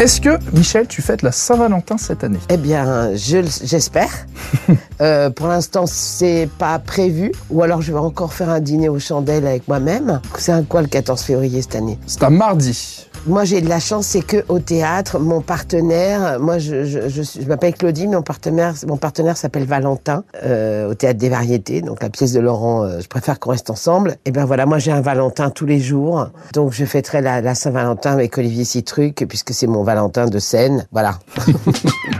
Est-ce que, Michel, tu fêtes la Saint-Valentin cette année? Eh bien, je- j'espère. Euh, pour l'instant, c'est pas prévu. Ou alors, je vais encore faire un dîner aux chandelles avec moi-même. C'est un quoi le 14 février cette année? C'est un mardi. Moi, j'ai de la chance, c'est que au théâtre, mon partenaire, moi, je, je, je, je m'appelle Claudie, mon partenaire, mon partenaire s'appelle Valentin, euh, au théâtre des Variétés, donc la pièce de Laurent. euh, je préfère qu'on reste ensemble. Et ben voilà, moi, j'ai un Valentin tous les jours, donc je fêterai la, la Saint-Valentin avec Olivier Citruc, puisque c'est mon Valentin de scène. Voilà.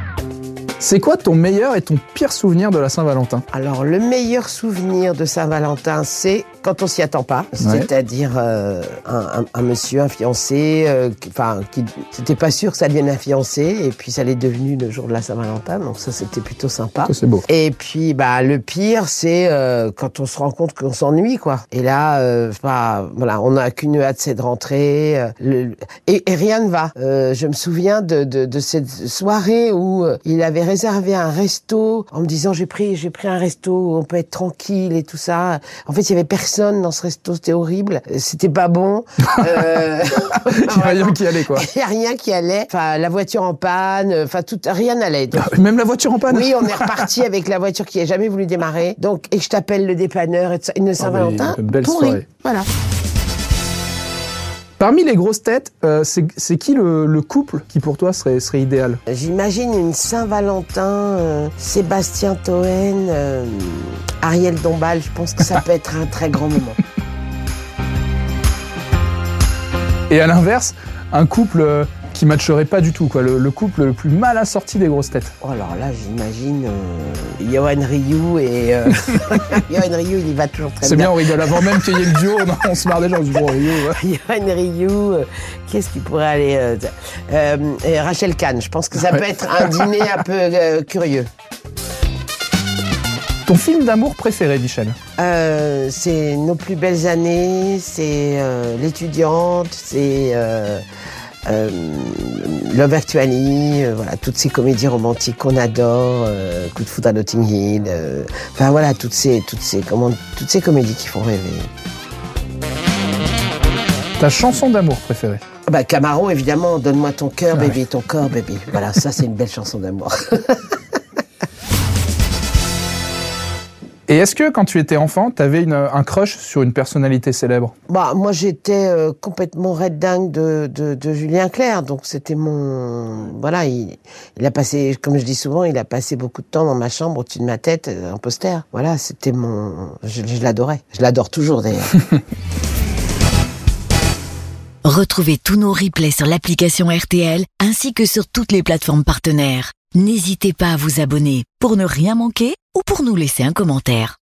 C'est quoi ton meilleur et ton pire souvenir de la Saint-Valentin? Alors, le meilleur souvenir de Saint-Valentin, c'est quand on s'y attend pas. C'est-à-dire euh, un, un- un monsieur, un fiancé, euh, qui- enfin, qui c'était pas sûr que ça devienne un fiancé, et puis ça l'est devenu le jour de la Saint-Valentin, donc ça c'était plutôt sympa. C'est beau. Et puis, bah, le pire, c'est euh, quand on se rend compte qu'on s'ennuie, quoi. Et là, bah, voilà, on n'a qu'une hâte, c'est de rentrer. le- et, et rien ne va. Je me souviens de, de, de cette soirée où il avait réservé un resto en me disant j'ai pris j'ai pris un resto où on peut être tranquille et tout ça. En fait, il y avait personne dans ce resto, c'était horrible. C'était pas bon. Euh, Il y a rien qui allait, quoi. Il y a rien qui allait. Enfin, la voiture en panne. Enfin, tout, rien n'allait. Donc, Même la voiture en panne oui, on est reparti avec la voiture qui a jamais voulu démarrer. Donc, et je t'appelle le dépanneur et. Une Saint-Valentin. une belle pourrie. soirée. Voilà. Parmi les grosses têtes, euh, c'est qui le, le couple qui pour toi serait, serait idéal? J'imagine une Saint-Valentin, euh, Sébastien Toen, euh, Ariel Dombal. Je pense que ça peut être un très grand moment. Et à l'inverse, un couple qui matcherait pas du tout, quoi. Le, le couple le plus mal assorti des grosses têtes. Oh, alors là, j'imagine euh, Johan Ryu et euh, Johan Ryu, il y va toujours très C'est bien, bien. on rigole avant même qu'il y ait le duo, on se marre déjà, on se dit, bon, ouais. Johan Ryu, euh, qu'est-ce qui pourrait aller euh, euh, et Rachel Kahn, je pense que ça peut être un dîner un peu curieux. Ton film d'amour préféré, Michel? Euh, c'est nos plus belles années, c'est euh, l'étudiante, c'est euh, euh, Love Actually, euh, voilà toutes ces comédies romantiques qu'on adore, euh, Coup de foudre à Notting Hill, euh, enfin voilà toutes ces toutes ces comment toutes ces comédies qui font rêver. Ta chanson d'amour préférée? Ah Bah Camaro évidemment, donne-moi ton cœur Ouais. baby, ton corps baby. Voilà ça c'est une belle chanson d'amour. Et est-ce que quand tu étais enfant, t'avais une- un crush sur une personnalité célèbre? Bah, moi, j'étais euh, complètement red dingue de, de, de Julien Clerc, donc c'était mon... Voilà, il, il a passé, comme je dis souvent, il a passé beaucoup de temps dans ma chambre, au-dessus de ma tête, euh, un poster. Voilà, c'était mon... Je, je l'adorais. Je l'adore toujours, d'ailleurs. Retrouvez tous nos replays sur l'application RTL ainsi que sur toutes les plateformes partenaires. N'hésitez pas à vous abonner pour ne rien manquer ou pour nous laisser un commentaire.